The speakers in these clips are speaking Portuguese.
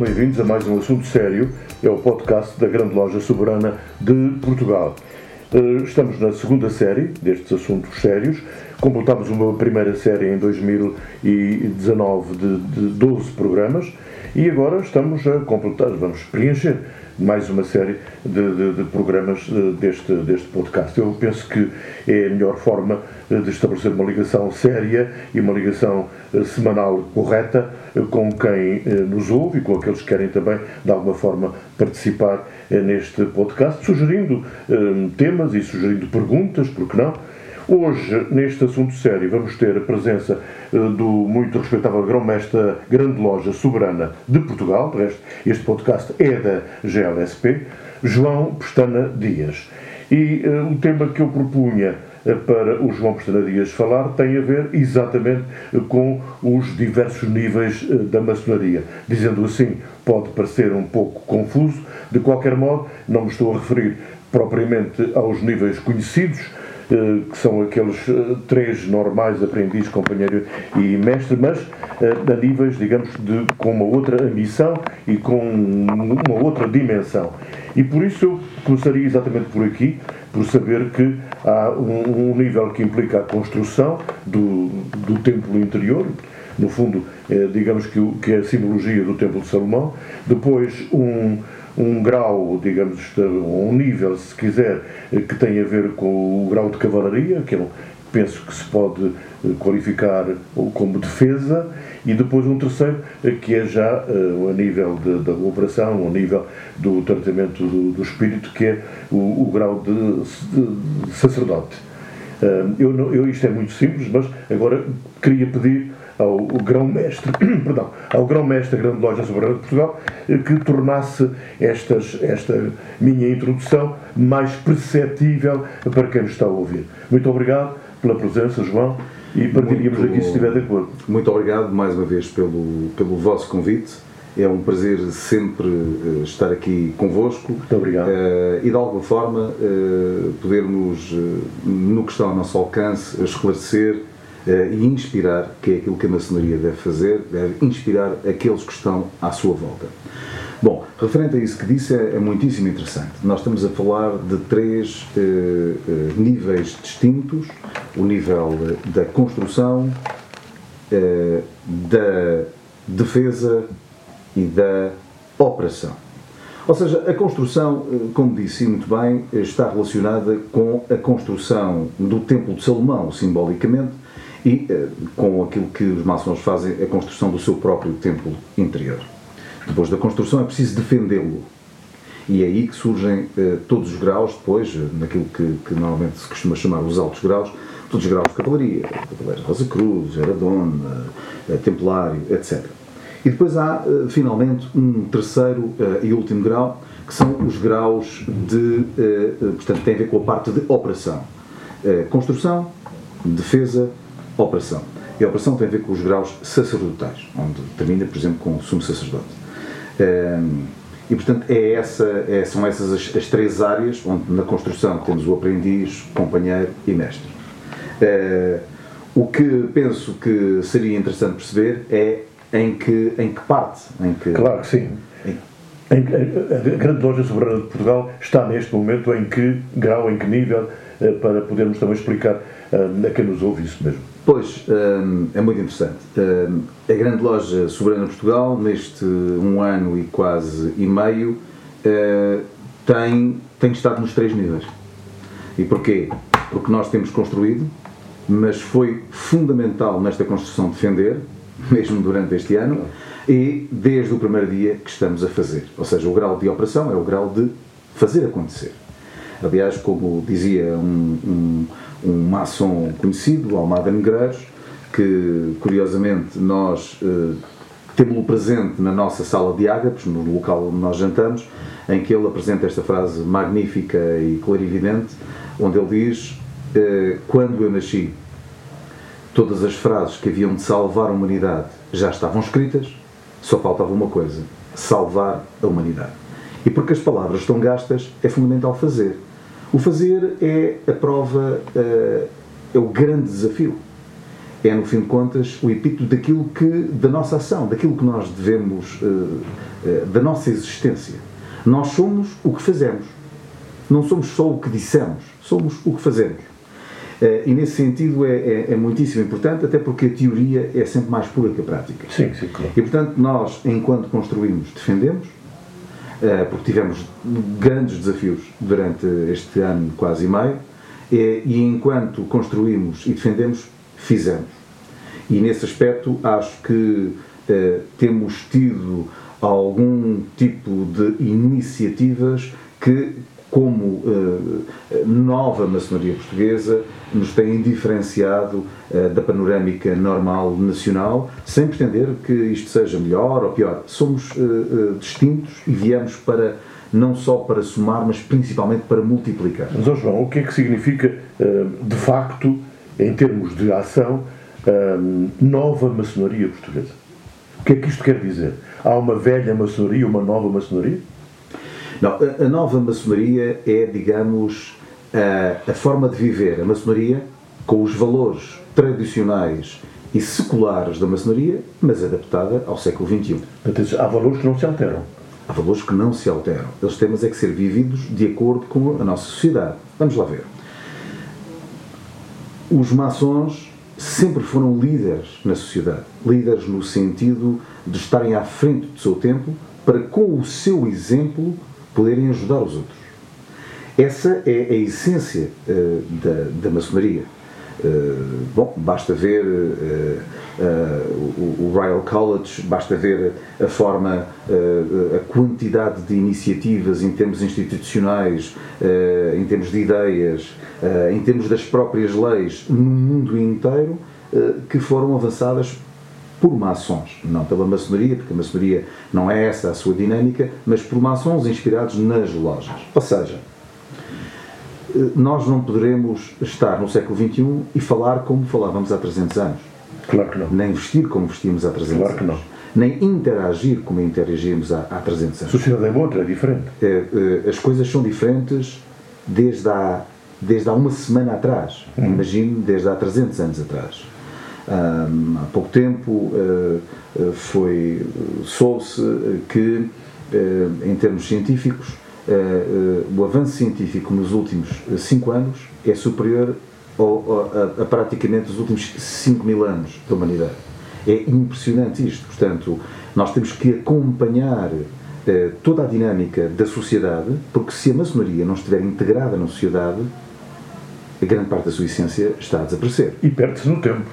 Bem-vindos a mais um assunto sério, é o podcast da Grande Loja Soberana de Portugal. Eh, Estamos na segunda série destes assuntos sérios. Completámos uma primeira série em 2019 de, de 12 programas e agora estamos a completar, vamos preencher mais uma série de, de- de programas eh, deste, deste podcast. Eu penso que é a melhor forma eh, de estabelecer uma ligação séria e uma ligação eh, semanal correta com quem nos ouve e com aqueles que querem também, de alguma forma, participar neste podcast, sugerindo temas e sugerindo perguntas, porque não? Hoje, neste assunto sério, vamos ter a presença eh, do muito respeitável grão-mestre da Grande Loja Soberana de Portugal, de resto, este podcast é da GLSP, João Pestana Dias. E eh, o tema que eu propunha eh, para o João Pestana Dias falar tem a ver exatamente com os diversos níveis da maçonaria. Dizendo assim, pode parecer um pouco confuso, de qualquer modo, não me estou a referir propriamente aos níveis conhecidos, que são aqueles eh, três normais, aprendiz, companheiro e mestre, mas eh, a níveis, digamos, de, com uma outra ambição e com uma outra dimensão. E por isso eu começaria exatamente por aqui, por saber que há um, um nível que implica a construção do, do templo interior, no fundo, eh, digamos que, que é a simbologia do Templo de Salomão, depois um, um grau, digamos, um nível, se quiser, que tem a ver com o grau de cavalaria, que eu penso que se pode eh, qualificar como defesa, e depois um terceiro, eh, que é já eh, a nível de- da operação, a nível do tratamento do, do espírito, que é o, o grau de, de sacerdote. Uh, Eu, não- eu- isto é muito simples, mas agora queria pedir ao grão-mestre, perdão, ao grão-mestre da Grande Loja Soberana de Portugal eh, que tornasse estas, esta minha introdução mais perceptível para quem nos está a ouvir. Muito obrigado pela presença, João, e partiríamos Muito- aqui se estiver de acordo. Muito obrigado mais uma vez pelo, pelo vosso convite. É um prazer sempre eh, estar aqui convosco. Muito obrigado. Eh, e de alguma forma eh, podermos, eh, no que está ao nosso alcance, esclarecer e inspirar, que é aquilo que a maçonaria deve fazer, deve inspirar aqueles que estão à sua volta. Bom, referente a isso que disse, é, é muitíssimo interessante. Nós estamos a falar de três eh, eh, níveis distintos: o nível eh, da construção, da defesa e da operação. Ou seja, a construção, como disse muito bem, está relacionada com a construção do Templo de Salomão, simbolicamente, e eh, com aquilo que os maçons fazem, a construção do seu próprio templo interior. Depois da construção é preciso defendê-lo. E é aí que surgem eh, todos os graus, depois, eh, naquilo que, que normalmente se costuma chamar os altos graus, todos os graus de cavalaria, Cavaleiro Rosa Cruz, Heradon, eh, Templário, etc. E depois há, finalmente, um terceiro e último grau, que são os graus de, portanto, tem a ver com a parte de operação. Construção, defesa, operação. E a operação tem a ver com os graus sacerdotais, onde termina, por exemplo, com o sumo sacerdote. Ehm, E, portanto, é essa, é- são essas as, as três áreas onde na construção temos o aprendiz, companheiro e mestre. Eh, o que penso que seria interessante perceber é em que, em que parte. Em que, Claro que sim. em- a Grande Loja Soberana de Portugal está neste momento em que grau, em que nível, eh, para podermos também explicar eh, a quem nos ouve isso mesmo. Pois, hum, é muito interessante. Hum, a grande loja Soberana Portugal, neste um ano e quase e meio, eh, tem, tem estado nos três níveis. E porquê? Porque nós temos construído, mas foi fundamental nesta construção defender, mesmo durante este ano, E desde o primeiro dia que estamos a fazer. Ou seja, o grau de operação é o grau de fazer acontecer. Aliás, como dizia um, um, um maçom conhecido, Almada Negreiros, que curiosamente nós eh, temos-lo presente na nossa sala de ágapes, no local onde nós jantamos, em que ele apresenta esta frase magnífica e clarividente, onde ele diz: eh, Quando eu nasci, todas as frases que haviam de salvar a humanidade já estavam escritas, só faltava uma coisa: salvar a humanidade. E porque as palavras estão gastas, é fundamental fazer. O fazer é a prova, eh, é o grande desafio. É, no fim de contas, o epíteto daquilo que, da nossa ação, daquilo que nós devemos, eh, eh, da nossa existência. Nós somos o que fazemos. Não somos só o que dissemos, somos o que fazemos. E nesse sentido é, é, é, muitíssimo importante, até porque a teoria é sempre mais pura que a prática. Sim, sim, claro. E portanto, nós, enquanto construímos, defendemos, porque tivemos grandes desafios durante este ano quase e meio, e enquanto construímos e defendemos, fizemos. E nesse aspecto acho que eh, temos tido algum tipo de iniciativas que como uh, nova maçonaria portuguesa, nos têm diferenciado uh, da panorâmica normal nacional, sem pretender que isto seja melhor ou pior. Somos uh, distintos e viemos para não só para somar, mas principalmente para multiplicar. Mas, João, o que é que significa, de facto, em termos de ação, nova maçonaria portuguesa? O que é que isto quer dizer? Há uma velha maçonaria, uma nova maçonaria? Não, a, a nova maçonaria é, digamos, a, a forma de viver a maçonaria com os valores tradicionais e seculares da maçonaria, mas adaptada ao século XXI. Há valores que não se alteram. Há valores que não se alteram. Eles têm, mas é que ser vividos de acordo com a nossa sociedade. Vamos lá ver. Os maçons sempre foram líderes na sociedade. Líderes no sentido de estarem à frente do seu tempo para, com o seu exemplo, poderem ajudar os outros. Essa é a essência uh, da, da maçonaria. Uh, bom, basta ver uh, o, o, Royal College, basta ver a forma, a quantidade de iniciativas em termos institucionais, em termos de ideias, em termos das próprias leis no mundo inteiro que foram avançadas por maçons, não pela maçonaria, porque a maçonaria não é essa a sua dinâmica, mas por maçons inspirados nas lojas. Ou seja, nós não poderemos estar no século XXI e falar como falávamos há 300 anos. Claro que não. Nem vestir como vestíamos há 300 claro que anos. Não. Nem interagir como interagíamos há, há 300 anos. A sociedade é outra, é diferente. É, é, as coisas são diferentes desde há, desde há uma semana atrás. Hum. Imagino desde há 300 anos atrás há pouco tempo eh, eh, foi soube-se que eh, em termos científicos o avanço científico nos últimos cinco anos é superior ao, a, a, praticamente os últimos 5 mil anos da humanidade. É impressionante isto. Portanto, nós temos que acompanhar toda a dinâmica da sociedade, porque se a maçonaria não estiver integrada na sociedade, a grande parte da sua essência está a desaparecer. E perde-se no tempo.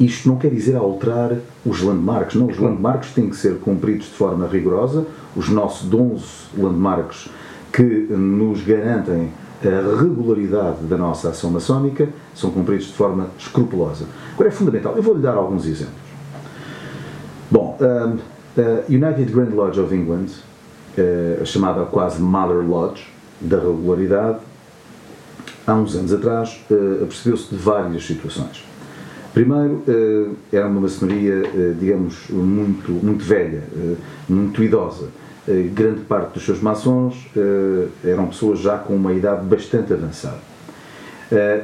Isto não quer dizer alterar os landmarks, não. Os landmarks têm que ser cumpridos de forma rigorosa. Os nossos 11 landmarks que nos garantem a regularidade da nossa ação maçónica são cumpridos de forma escrupulosa. Agora é fundamental, eu vou-lhe dar alguns exemplos. Bom, a United Grand Lodge of England, eh, a chamada quase Mother Lodge da regularidade, há uns anos atrás eh, apercebeu-se de várias situações. Primeiro, eh, era uma maçonaria, eh, digamos, muito, muito velha, eh, muito idosa. Grande parte dos seus maçons eram pessoas já com uma idade bastante avançada.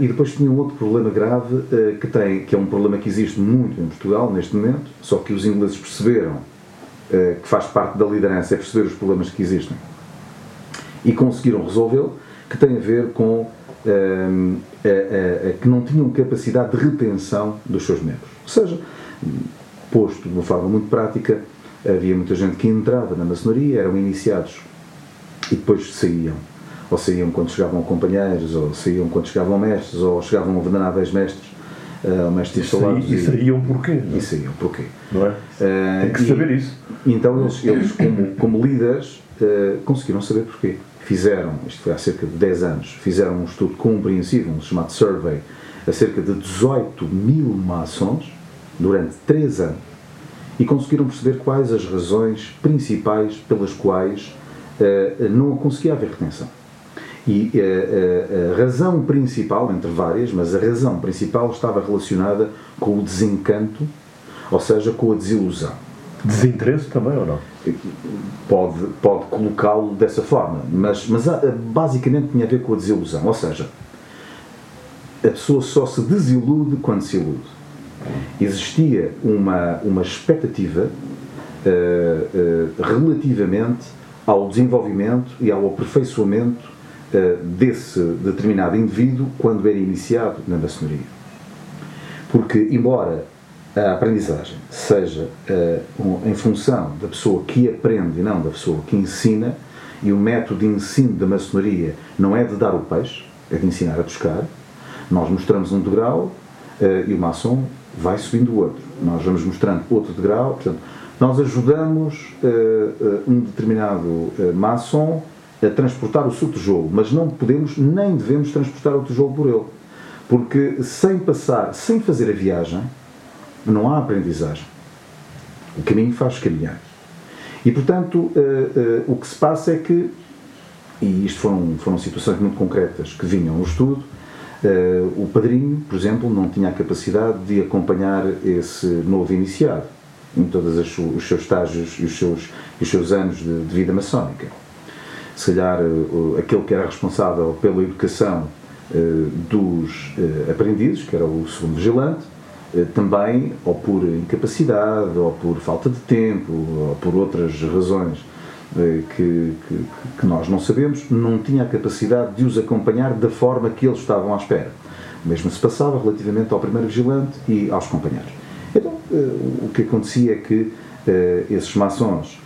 E depois tinha um outro problema grave que, tem, que é um problema que existe muito em Portugal neste momento, só que os ingleses perceberam que faz parte da liderança é perceber os problemas que existem e conseguiram resolvê-lo, que tem a ver com que não tinham capacidade de retenção dos seus membros. Ou seja, posto de uma forma muito prática, havia muita gente que entrava na maçonaria, eram iniciados e depois saíam. Ou saíam quando chegavam companheiros, ou saíam quando chegavam mestres, ou chegavam veneráveis mestres, uh, mestres instalados. É um porquê. É um porquê. Não é? Uh, Tem que saber isso. Então eles, eles como, como líderes, uh, conseguiram saber porquê. Fizeram, isto foi há cerca de 10 anos, fizeram um estudo compreensivo, um chamado survey, a cerca de 18 mil maçons, durante 3 anos, e conseguiram perceber quais as razões principais pelas quais uh, não conseguia haver retenção. E uh, uh, a razão principal, entre várias, mas a razão principal estava relacionada com o desencanto, ou seja, com a desilusão. Desinteresse também ou não? Pode, pode colocá-lo dessa forma, mas, mas basicamente tinha a ver com a desilusão. Ou seja, a pessoa só se desilude quando se ilude. Existia uma, uma expectativa uh, uh, relativamente ao desenvolvimento e ao aperfeiçoamento uh, desse determinado indivíduo quando era iniciado na maçonaria. Porque, embora a aprendizagem seja um, em função da pessoa que aprende e não da pessoa que ensina, e o método de ensino da maçonaria não é de dar o peixe, é de ensinar a pescar, nós mostramos um degrau uh, e o maçom vai subindo o outro. Nós vamos mostrando outro degrau, portanto, nós ajudamos uh, uh, um determinado maçom a transportar o seu tijolo, mas não podemos nem devemos transportar o tijolo por ele. Porque sem passar, sem fazer a viagem, não há aprendizagem. O caminho faz caminhar. E, portanto, o que se passa é que, e isto foram, foram situações muito concretas que vinham no estudo, Uh, o padrinho, por exemplo, não tinha a capacidade de acompanhar esse novo iniciado em todos os seus estágios e os seus, os seus anos de, de vida maçónica. Se calhar, aquele que era responsável pela educação dos aprendizes, que era o segundo vigilante, também, ou por incapacidade, ou por falta de tempo, ou por outras razões que, que, que, nós não sabemos, não tinha a capacidade de os acompanhar da forma que eles estavam à espera. O mesmo se passava relativamente ao primeiro vigilante e aos companheiros. Então, o que acontecia é que esses maçons,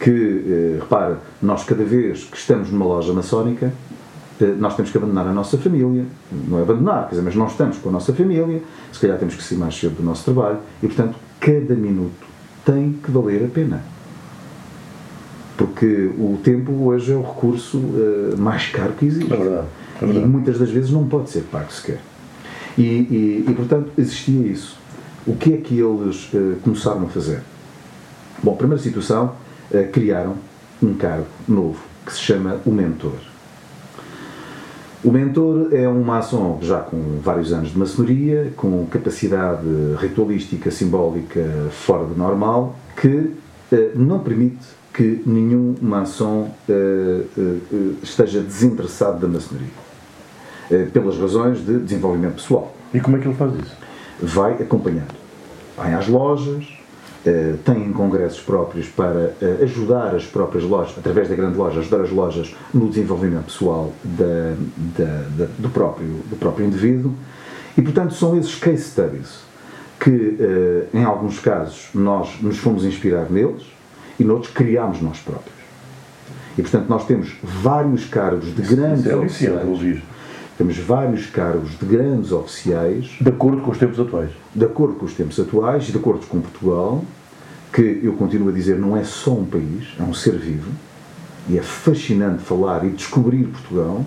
que, repara, nós cada vez que estamos numa loja maçónica, nós temos que abandonar a nossa família, não é abandonar, quer dizer, mas nós estamos com a nossa família, se calhar temos que sair mais cedo do nosso trabalho e, portanto, cada minuto tem que valer a pena porque o tempo hoje é o recurso uh, mais caro que existe. É verdade, é verdade. E muitas das vezes não pode ser pago sequer. E, e, e portanto, existia isso. O que é que eles uh, começaram a fazer? Bom, primeira situação, uh, criaram um cargo novo que se chama o mentor. O mentor é um maçom já com vários anos de maçonaria, com capacidade ritualística, simbólica fora do normal, que não permite que nenhum maçom uh, uh, esteja desinteressado da maçonaria, uh, pelas razões de desenvolvimento pessoal. E como é que ele faz isso? Vai acompanhando. Vai às lojas, tem congressos próprios para ajudar as próprias lojas, através da grande loja, ajudar as lojas no desenvolvimento pessoal da, da, da, do, próprio, do próprio indivíduo. E, portanto, são esses case studies que, em alguns casos, nós nos fomos inspirar neles, e noutros criámos nós próprios. E, portanto, nós temos vários cargos de grandes é oficiais. Temos vários cargos de grandes oficiais. De acordo com os tempos atuais. De acordo com os tempos atuais e de acordo com Portugal, que eu continuo a dizer não é só um país, é um ser vivo. E é fascinante falar e descobrir Portugal.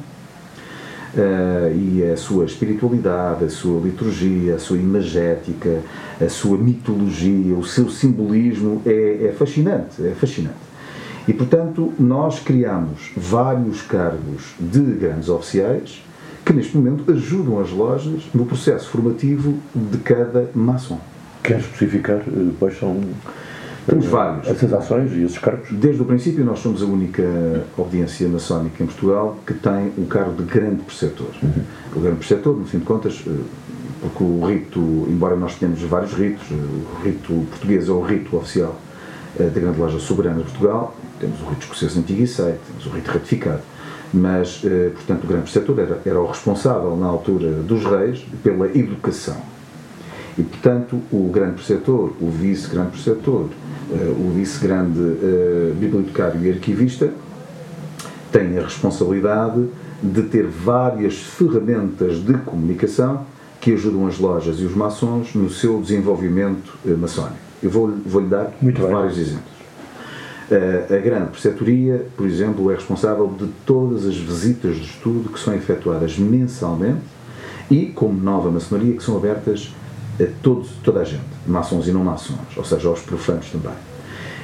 Uh, e a sua espiritualidade, a sua liturgia, a sua imagética, a sua mitologia, o seu simbolismo é, é fascinante, é fascinante. E, portanto, nós criamos vários cargos de grandes oficiais que, neste momento, ajudam as lojas no processo formativo de cada maçom. Quer especificar eh, quais são temos vários. Essas ações e esses cargos? Desde o princípio, nós somos a única audiência maçónica em Portugal que tem um cargo de grande preceptor. Uhum. O grande preceptor, no fim de contas, eh, porque o rito, embora nós tenhamos vários ritos, eh, o rito português é o rito oficial eh, da Grande Loja Soberana de Portugal, temos o rito escocês antigo e sei, temos o rito ratificado, mas, portanto, o grande preceptor era, era o responsável, na altura dos reis, pela educação. E, portanto, o grande preceptor, o vice-grande preceptor, eh, o vice-grande uh, bibliotecário e arquivista tem a responsabilidade de ter várias ferramentas de comunicação que ajudam as lojas e os maçons no seu desenvolvimento eh, maçónico. Eu vou-lhe vou dar Muito bem. vários exemplos. A grande preceptoria, por exemplo, é responsável de todas as visitas de estudo que são efetuadas mensalmente e, como nova maçonaria, que são abertas a todos, toda a gente, maçons e não maçons, ou seja, aos profanos também.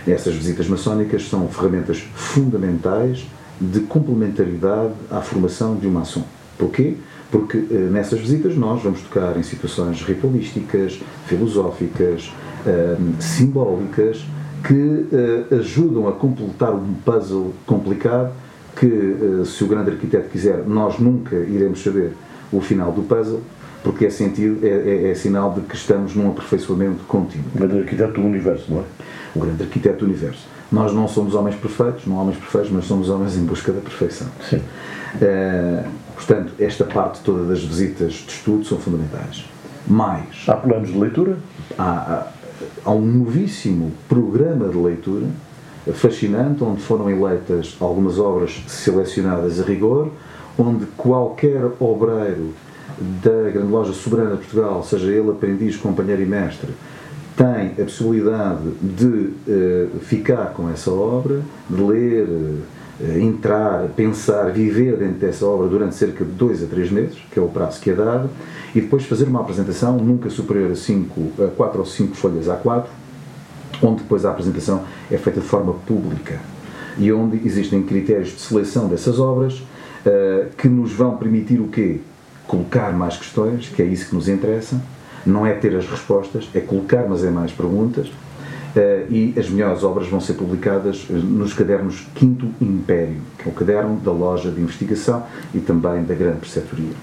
Essas visitas maçónicas são ferramentas fundamentais de complementaridade à formação de um maçom. Porquê? Porque uh, nessas visitas nós vamos tocar em situações ritualísticas, filosóficas, uh, simbólicas, que uh, ajudam a completar um puzzle complicado que, uh, se o grande arquiteto quiser, nós nunca iremos saber o final do puzzle, porque é, sentido, é, é, é sinal de que estamos num aperfeiçoamento contínuo. O grande arquiteto do universo, não é? O grande arquiteto do universo. Nós não somos homens perfeitos, não homens perfeitos, mas somos homens em busca da perfeição. Sim. Uh, portanto, esta parte toda das visitas de estudo são fundamentais. Mais. Há planos de leitura? Há, há, há um novíssimo programa de leitura fascinante, onde foram eleitas algumas obras selecionadas a rigor, onde qualquer obreiro da Grande Loja Soberana de Portugal, seja ele aprendiz, companheiro e mestre, tem a possibilidade de uh, ficar com essa obra, de ler, uh, entrar, pensar, viver dentro dessa obra durante cerca de dois a três meses, que é o prazo que é dado, e depois fazer uma apresentação nunca superior a, cinco, a 4 ou 5 folhas A4, onde depois a apresentação é feita de forma pública e onde existem critérios de seleção dessas obras uh, que nos vão permitir o quê? Colocar mais questões, que é isso que nos interessa, não é ter as respostas, é colocar, mas é mais perguntas, e as melhores obras vão ser publicadas nos cadernos Quinto Império, que é o caderno da loja de investigação e também da grande preceptoria.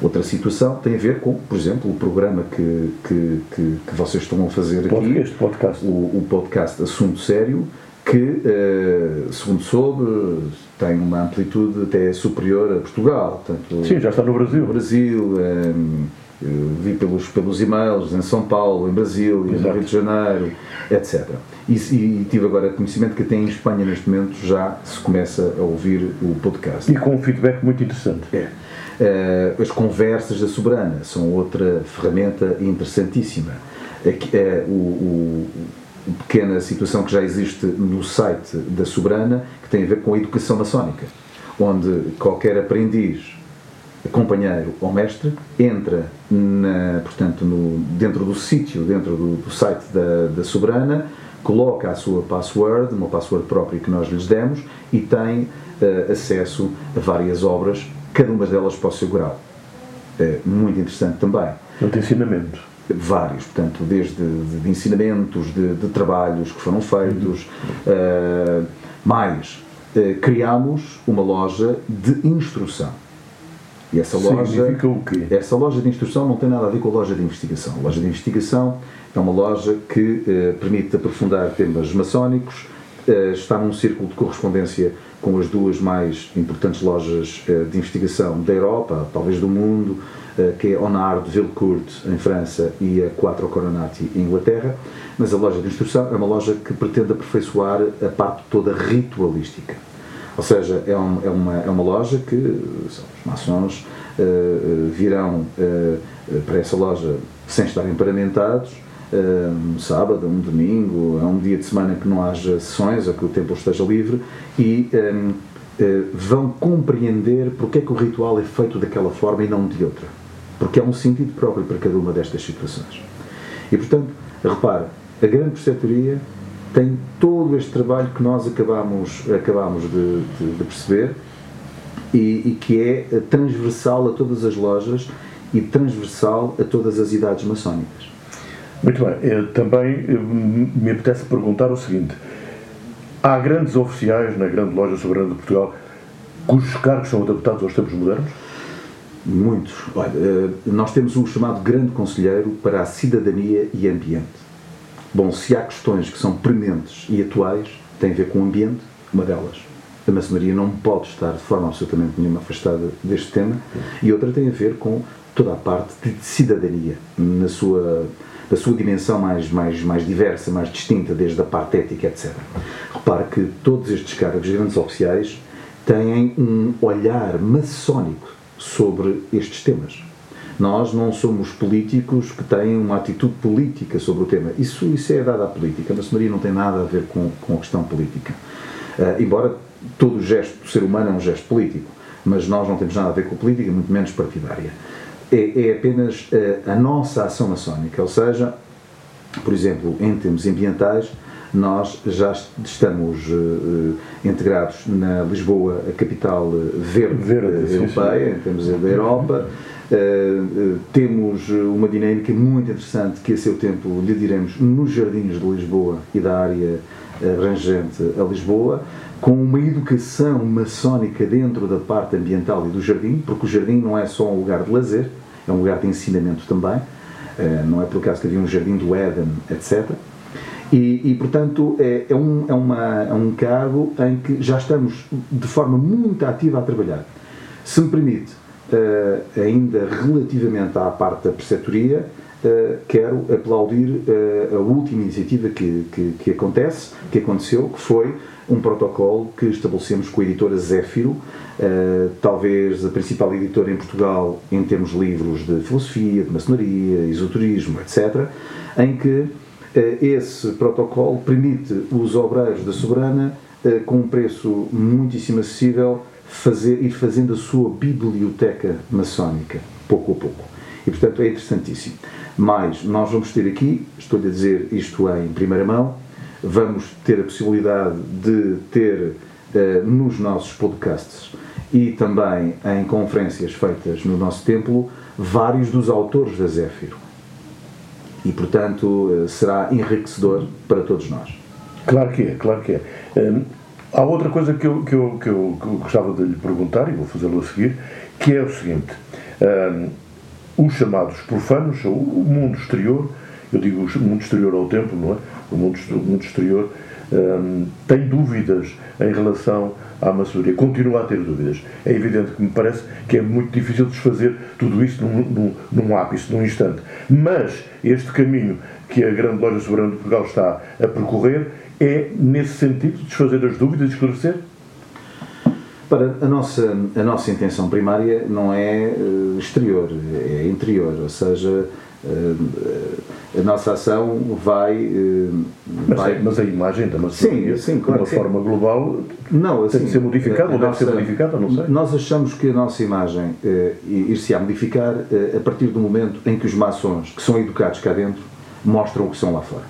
Outra situação tem a ver com, por exemplo, o programa que, que, que, que vocês estão a fazer aqui, este podcast. O, o podcast Assunto Sério, que, uh, segundo soube, tem uma amplitude até superior a Portugal. Portanto, Sim, já está no Brasil. No Brasil, um, vi pelos, pelos e-mails em São Paulo, em Brasil, no Rio de Janeiro, etc. E, e, tive agora conhecimento que até em Espanha, neste momento, já se começa a ouvir o podcast. E com um feedback muito interessante. É. Uh, as conversas da Soberana são outra ferramenta interessantíssima. Aqui, uh, o, o, o, pequena situação que já existe no site da Soberana, que tem a ver com a educação maçónica, onde qualquer aprendiz, companheiro ou mestre entra na, portanto, no, dentro do sítio, dentro do, do site da, da Soberana, coloca a sua password, uma password própria que nós lhes demos, e tem uh, acesso a várias obras cada uma delas para o seu grau. É muito interessante também. Portanto, ensinamento. Vários, portanto, desde de, de ensinamentos, de, de, trabalhos que foram feitos, uh, mais, uh, criámos uma loja de instrução. E essa loja, Significa o quê? essa loja de instrução não tem nada a ver com a loja de investigação. A loja de investigação é uma loja que uh, permite aprofundar temas maçónicos, está num círculo de correspondência com as duas mais importantes lojas de investigação da Europa, talvez do mundo, que é Honard de Villecourt, em França, e a Quattro Coronati, em Inglaterra. Mas a loja de instrução é uma loja que pretende aperfeiçoar a parte toda ritualística. Ou seja, é, um, é, uma, é uma loja que os maçons uh, virão uh, para essa loja sem estarem paramentados, um sábado, um domingo, é um dia de semana que não haja sessões ou que o templo esteja livre e um, vão compreender porque é que o ritual é feito daquela forma e não de outra. Porque há um sentido próprio para cada uma destas situações. E portanto, repare, a grande preceptoria tem todo este trabalho que nós acabamos, acabamos de, de, de perceber e, e que é transversal a todas as lojas e transversal a todas as idades maçónicas. Muito bem. Eu também me apetece perguntar o seguinte: há grandes oficiais na grande loja soberana de Portugal cujos cargos são adaptados aos tempos modernos? Muitos. Olha, nós temos um chamado Grande Conselheiro para a Cidadania e Ambiente. Bom, se há questões que são prementes e atuais, tem a ver com o ambiente, uma delas. A maçonaria não pode estar de forma absolutamente nenhuma afastada deste tema, e outra tem a ver com toda a parte de cidadania, na sua da sua dimensão mais, mais, mais diversa, mais distinta, desde a parte ética, etc. Repare que todos estes cargos grandes oficiais têm um olhar maçónico sobre estes temas. Nós não somos políticos que têm uma atitude política sobre o tema. Isso, isso é dado à política. A maçonaria não tem nada a ver com, com a questão política. Uh, embora todo gesto do ser humano é um gesto político, mas nós não temos nada a ver com a política, muito menos partidária. É, é apenas uh, a nossa ação maçónica, ou seja, por exemplo, em termos ambientais, nós já estamos uh, integrados na Lisboa, a capital verde, verde europeia, sim, sim. em termos da Europa. Uh, uh, temos uma dinâmica muito interessante que a seu tempo lhe diremos nos jardins de Lisboa e da área abrangente a Lisboa, com uma educação maçónica dentro da parte ambiental e do jardim, porque o jardim não é só um lugar de lazer, é um lugar de ensinamento também, não é por acaso que havia um jardim do Éden, etc. E, e portanto, é, é, um, é, uma, é um cargo em que já estamos de forma muito ativa a trabalhar. Se me permite, ainda relativamente à parte da preceptoria, uh, quero aplaudir uh, a última iniciativa que, que, que, acontece, que aconteceu, que foi um protocolo que estabelecemos com a editora Zéfiro, talvez a principal editora em Portugal em termos de livros de filosofia, de maçonaria, esoterismo, etc., em que eh, esse protocolo permite os obreiros da Soberana, eh, com um preço muitíssimo acessível, fazer, ir fazendo a sua biblioteca maçónica, pouco a pouco. E, portanto, é interessantíssimo. Mas nós vamos ter aqui, estou-lhe a dizer isto em primeira mão, vamos ter a possibilidade de ter uh, nos nossos podcasts e também em conferências feitas no nosso templo vários dos autores da Zéfiro e, portanto, eh, será enriquecedor para todos nós. Claro que é, claro que é. Há outra coisa que eu, que, eu, que, eu, que eu gostava de lhe perguntar, e vou fazê-lo a seguir, que é o seguinte: hum, os chamados profanos, o mundo exterior, eu digo o mundo exterior ao templo, não é? O mundo, o mundo exterior um, tem dúvidas em relação à maçonaria, continua a ter dúvidas. É evidente que me parece que é muito difícil desfazer tudo isso num, num, num ápice, num instante. Mas este caminho que a Grande Loja Soberana de Portugal está a percorrer é nesse sentido, desfazer as dúvidas e esclarecer? Para a nossa, a nossa intenção primária não é uh, exterior, é interior, ou seja, a nossa ação vai. Eh, mas, vai... mas a imagem da maçonaria, sim, sim, claro de uma forma global, não, assim, tem de ser modificada ou deve ser modificada, não sei. Nós achamos que a nossa imagem uh, ir-se-á modificar uh, a partir do momento em que os maçons, que são educados cá dentro, mostram o que são lá fora.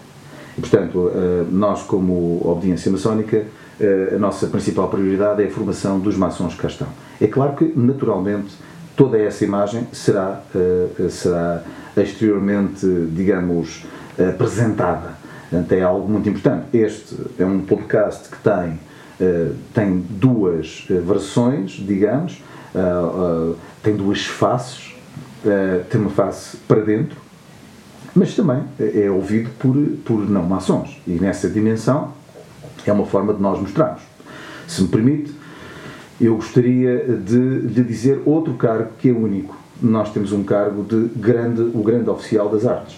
Portanto, uh, nós, como obediência maçónica, uh, a nossa principal prioridade é a formação dos maçons que cá estão. É claro que, naturalmente, toda essa imagem será, será exteriormente, digamos, apresentada. Portanto, é algo muito importante. Este é um podcast que tem, tem duas versões, digamos, tem duas faces, tem uma face para dentro, mas também é ouvido por, por não maçons. E nessa dimensão é uma forma de nós mostrarmos. Se me permite, eu gostaria de lhe dizer outro cargo que é único nós temos um cargo de grande, o grande oficial das artes.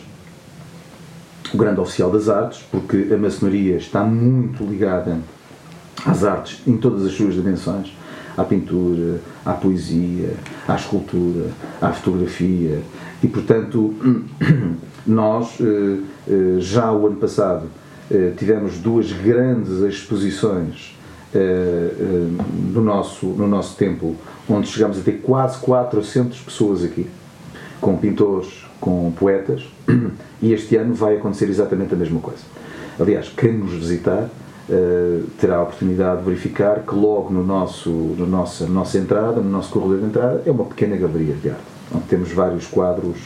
O grande oficial das artes, porque a maçonaria está muito ligada às artes em todas as suas dimensões, à pintura, à poesia, à escultura, à fotografia, e portanto nós eh, eh, já o ano passado eh, tivemos duas grandes exposições no nosso, no nosso templo onde chegamos a ter quase 400 pessoas aqui, com pintores, com poetas, e este ano vai acontecer exatamente a mesma coisa. Aliás, quem nos visitar terá a oportunidade de verificar que logo no nosso, no nossa, nossa entrada, no nosso corredor de entrada, é uma pequena galeria de arte, onde temos vários quadros,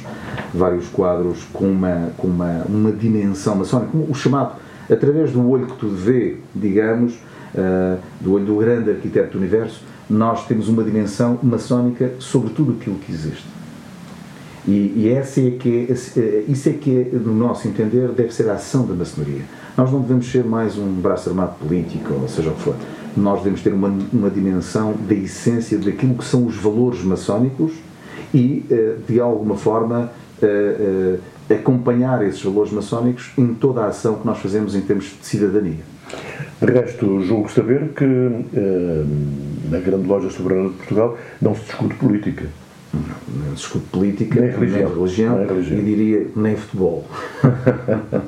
vários quadros com uma, com uma, uma dimensão maçónica, o chamado, através do olho que tudo vê, digamos, uh, do olho do grande arquiteto do universo, nós temos uma dimensão maçónica sobre tudo aquilo que existe. E, e essa é que é, eh, isso é que, é, no nosso entender, deve ser a ação da maçonaria. Nós não devemos ser mais um braço armado político, ou seja o que for. Nós devemos ter uma, uma dimensão da essência daquilo que são os valores maçónicos e, eh, de alguma forma, eh, acompanhar esses valores maçónicos em toda a ação que nós fazemos em termos de cidadania. De resto, julgo saber que eh, na grande loja soberana de Portugal não se discute política. Não, não discuto política, Nem religião. religião, Nem religião. e diria nem futebol.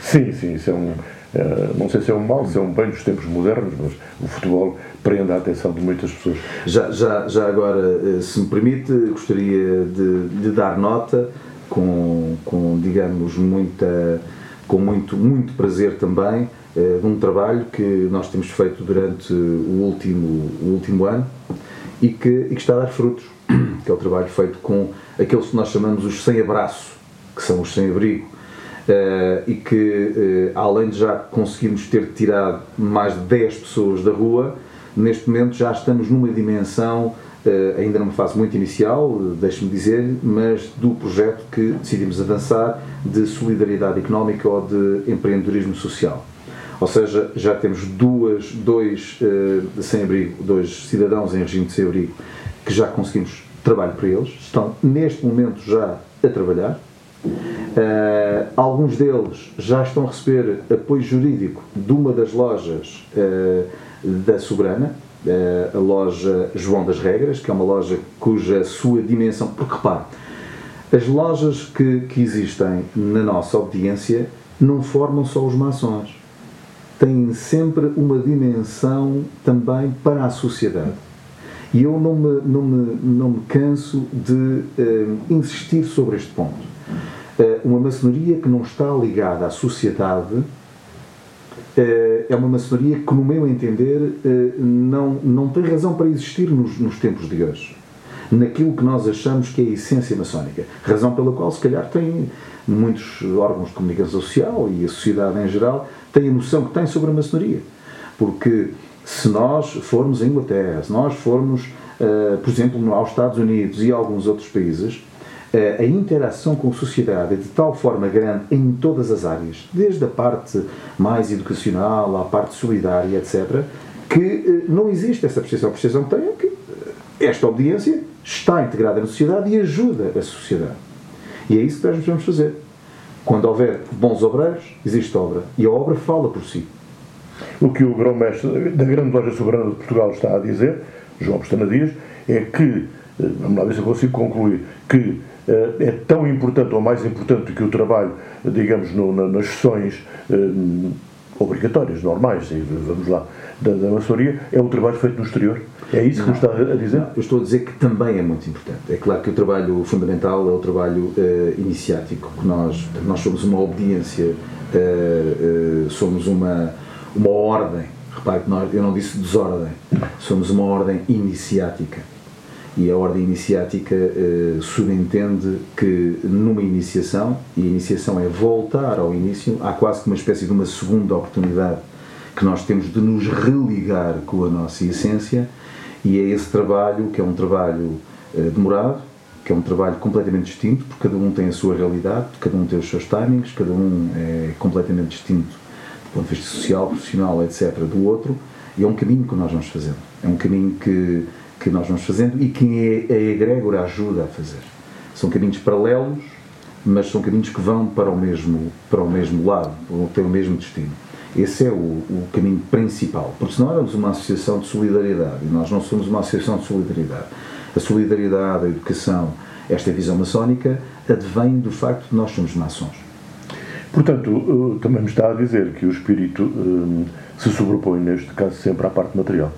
Sim, sim, isso é um. eh, não sei se é um mal, se é um bem dos tempos modernos, mas o futebol prende a atenção de muitas pessoas. Já, já, já agora, eh, se me permite, gostaria de, de dar nota com, com digamos, muita, com muito, muito prazer também eh, de um trabalho que nós temos feito durante o último, o último ano e que, e que está a dar frutos, que é o trabalho feito com aqueles que nós chamamos os sem-abraço, que são os sem-abrigo, eh, e que, eh, além de já conseguirmos ter tirado mais de 10 pessoas da rua, neste momento já estamos numa dimensão, eh, ainda numa fase muito inicial, deixe-me dizer, mas do projeto que decidimos avançar de solidariedade económica ou de empreendedorismo social. Ou seja, já temos duas, dois eh, sem-abrigo, dois cidadãos em regime de sem-abrigo que já conseguimos trabalho para eles, estão neste momento já a trabalhar. Uh, alguns deles já estão a receber apoio jurídico de uma das lojas uh, da Soberana, uh, a loja João das Regras, que é uma loja cuja sua dimensão. Porque repare, as lojas que, que existem na nossa obediência não formam só os maçons, têm sempre uma dimensão também para a sociedade. E eu não me, não me, não me canso de insistir sobre este ponto eh, uma maçonaria que não está ligada à sociedade eh, é uma maçonaria que, no meu entender, eh, não, não tem razão para existir nos, nos tempos de hoje. Naquilo que nós achamos que é a essência maçónica. Razão pela qual, se calhar, tem muitos órgãos de comunicação social e a sociedade em geral têm a noção que têm sobre a maçonaria. Porque se nós formos à Inglaterra, se nós formos, por exemplo, aos Estados Unidos e a alguns outros países, a interação com a sociedade é de tal forma grande em todas as áreas, desde a parte mais educacional à parte solidária, etc., que não existe essa percepção. A percepção que tem é que esta obediência está integrada na sociedade e ajuda a sociedade. E é isso que nós devemos fazer. Quando houver bons obreiros, existe obra. E a obra fala por si. O que o grão-mestre da Grande Loja Soberana de Portugal está a dizer, João Pestana Dias, é que, vamos lá ver se eu consigo concluir, que é tão importante ou mais importante que o trabalho, digamos, no, nas sessões eh, obrigatórias, normais, vamos lá, da, da é o trabalho feito no exterior. É isso que me está a dizer? Não, eu estou a dizer que também é muito importante. É claro que o trabalho fundamental é o trabalho uh, iniciático, que nós, nós somos uma obediência, uh, uh, somos uma, uma ordem. Repare que nós, eu não disse desordem, somos uma ordem iniciática e a ordem iniciática eh, subentende que numa iniciação, e a iniciação é voltar ao início, há quase que uma espécie de uma segunda oportunidade que nós temos de nos religar com a nossa essência, e é esse trabalho que é um trabalho eh, demorado, que é um trabalho completamente distinto, porque cada um tem a sua realidade, cada um tem os seus timings, cada um é completamente distinto do ponto de vista social, profissional, etc., do outro, e é um caminho que nós vamos fazendo. É um caminho que que nós vamos fazendo e que a egrégora ajuda a fazer. São caminhos paralelos, mas são caminhos que vão para o mesmo, para o mesmo lado, têm o mesmo destino. Esse é o, o, caminho principal, porque se não éramos uma associação de solidariedade, e nós não somos uma associação de solidariedade, a solidariedade, a educação, esta visão maçónica, advém do facto de nós somos maçons. Portanto, também me está a dizer que o espírito hum, se sobrepõe, neste caso, sempre à parte material.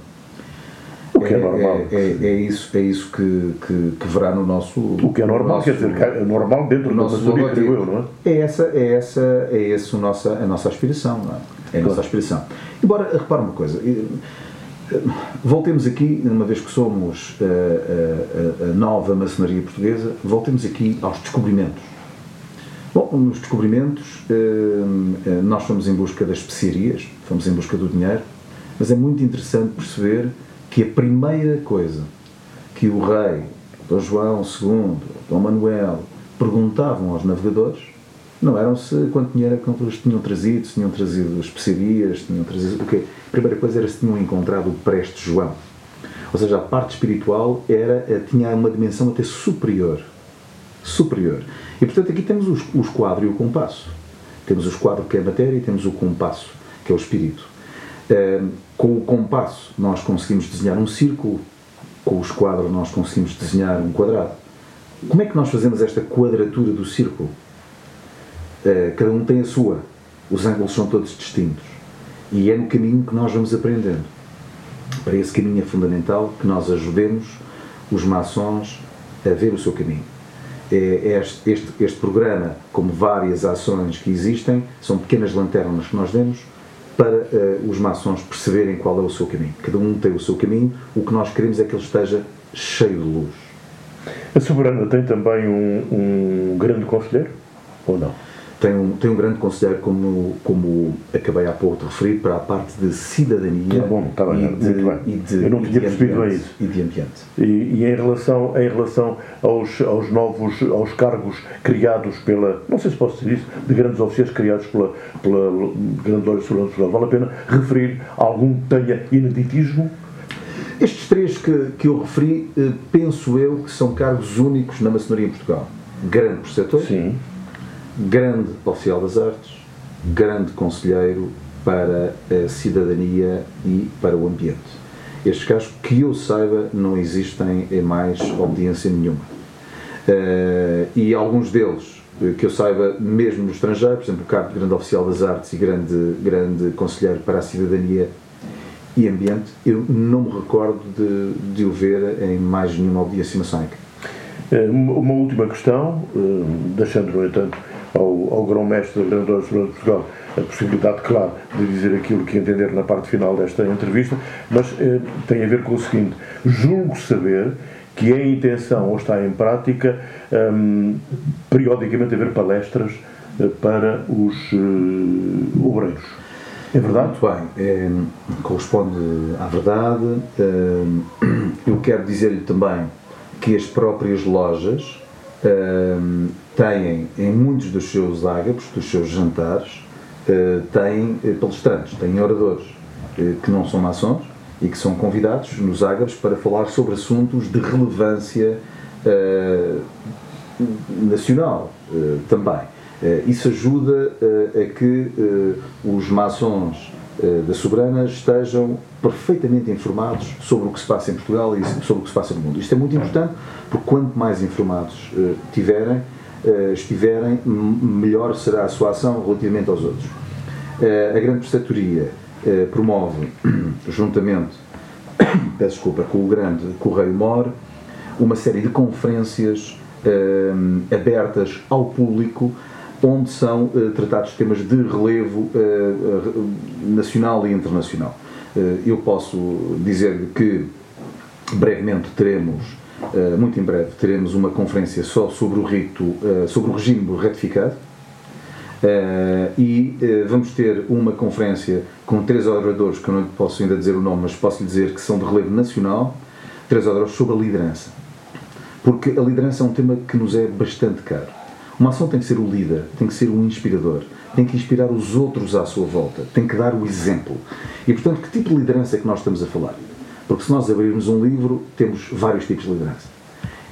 O que é, é normal. É, é, é, isso, é isso que, que, que verá no nosso. O que é normal, nosso, quer dizer, é normal dentro do nosso eu, não é? É essa, é essa, é essa a nossa, a nossa aspiração, não é? É a claro. nossa aspiração. Embora, repara uma coisa, voltemos aqui, uma vez que somos a, a, a nova maçonaria portuguesa, voltemos aqui aos descobrimentos. Bom, nos descobrimentos, nós fomos em busca das especiarias, fomos em busca do dinheiro, mas é muito interessante perceber que a primeira coisa que o rei, Dom João II, Dom Manuel, perguntavam aos navegadores não eram se quanto dinheiro é que eles tinham trazido, se tinham trazido especiarias, se tinham trazido o quê? A primeira coisa era se tinham encontrado o preste João. Ou seja, a parte espiritual era, eh, tinha uma dimensão até superior. Superior. E portanto aqui temos os, os e o compasso. Temos os quadros que é a matéria e temos o compasso, que é o espírito. Um, com o compasso, nós conseguimos desenhar um círculo com o esquadro nós conseguimos desenhar um quadrado. Como é que nós fazemos esta quadratura do círculo? Uh, cada um tem a sua, os ângulos são todos distintos e é no caminho que nós vamos aprendendo. Para esse caminho é fundamental que nós ajudemos os maçons a ver o seu caminho. É este, este, este programa, como várias ações que existem, são pequenas lanternas que nós demos para uh, os maçons perceberem qual é o seu caminho. Cada um tem o seu caminho, o que nós queremos é que ele esteja cheio de luz. A Soberana tem também um, um grande conselheiro, ou não? Tem um, tem um grande conselheiro, como, como acabei há pouco de referir, para a parte de cidadania tá bom, tá bem, e, de, bem. e de Eu não tinha percebido ambiente, isso. E de ambiente. E, e, em relação, em relação aos, aos novos aos cargos criados pela, não sei se posso dizer isso, de grandes oficiais criados pela, pela Grande Loja de Segurança Social, vale a pena referir algum que tenha ineditismo? Estes três que, que eu referi, eh, penso eu que são cargos únicos na maçonaria em Portugal. Grande preceptor, Sim. Grande oficial das artes, grande conselheiro para a cidadania e para o ambiente. Estes casos, que eu saiba, não existem em mais obediência nenhuma. Uh, e alguns deles, eh, que eu saiba, mesmo no estrangeiro, por exemplo, o cargo de grande oficial das artes e grande, grande conselheiro para a cidadania e ambiente, eu não me recordo de, de o ver em mais nenhuma obediência maçónica. Eh, Uma última questão, deixando, no entanto, ao, ao grão-mestre da de Portugal a possibilidade, claro, de dizer aquilo que entender na parte final desta entrevista, mas eh, tem a ver com o seguinte: julgo saber que é intenção ou está em prática hum, periodicamente haver palestras eh, para os eh, obreiros. É verdade? Muito bem, eh, corresponde à verdade. Eh, eu quero dizer-lhe também que as próprias lojas têm, em muitos dos seus ágapos, dos seus jantares, eh, têm eh, palestrantes, têm oradores eh, que não são maçons e que são convidados nos ágapos para falar sobre assuntos de relevância nacional também. Isso ajuda a que os maçons da Soberana estejam perfeitamente informados sobre o que se passa em Portugal e sobre o que se passa no mundo. Isto é muito importante porque quanto mais informados eh, tiverem, eh, estiverem, melhor será a sua ação relativamente aos outros. Eh, a Grande Preceptoria eh, promove, juntamente peço desculpa, com o grande Correio Mor, uma série de conferências eh, abertas ao público, onde são eh, tratados temas de relevo eh, nacional e internacional. Eu posso dizer que brevemente teremos, muito em breve, teremos uma conferência só sobre o rito, sobre o regime retificado, Uh, e uh, vamos ter uma conferência com três oradores, que eu não posso ainda dizer o nome, mas posso lhe dizer que são de relevo nacional, três oradores sobre a liderança. Porque a liderança é um tema que nos é bastante caro. Uma ação tem que ser o líder, tem que ser um inspirador, tem que inspirar os outros à sua volta, tem que dar o exemplo. E, portanto, que tipo de liderança é que nós estamos a falar? Porque se nós abrirmos um livro, temos vários tipos de liderança.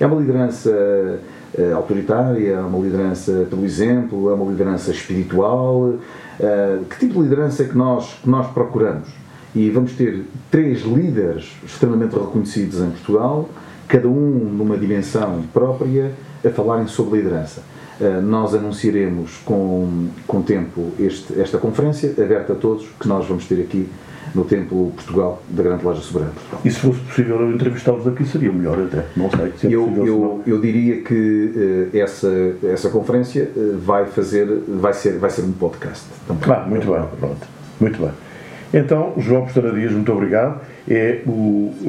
É uma liderança eh, autoritária, é uma liderança pelo exemplo, é uma liderança espiritual. eh, que tipo de liderança é que nós, que nós procuramos? E vamos ter três líderes extremamente reconhecidos em Portugal, cada um numa dimensão própria, a falarem sobre liderança. Eh, nós anunciaremos com, com tempo este, esta conferência, aberta a todos, que nós vamos ter aqui no Templo Portugal da Grande Loja Soberana Portugal. E se fosse possível eu entrevistá-los aqui, seria melhor até. Não sei se é Eu, possível, eu, eu diria que eh, essa, essa conferência eh, vai fazer, vai ser, vai ser um podcast também. Claro, muito bem, pronto. Muito bem. Então, João Postada Dias, muito obrigado. É o eh,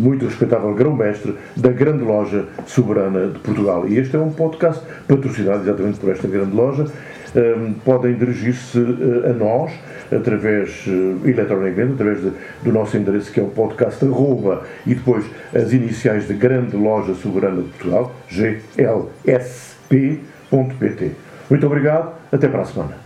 muito respeitável grão-mestre da Grande Loja Soberana de Portugal. E este é um podcast patrocinado exatamente por esta Grande Loja. Um, podem dirigir-se eh, a nós através, eh, eletronicamente, através de- do nosso endereço que é o podcast arroba e depois as iniciais de Grande Loja Soberana de Portugal, glsp.pt. Muito obrigado, até para a semana.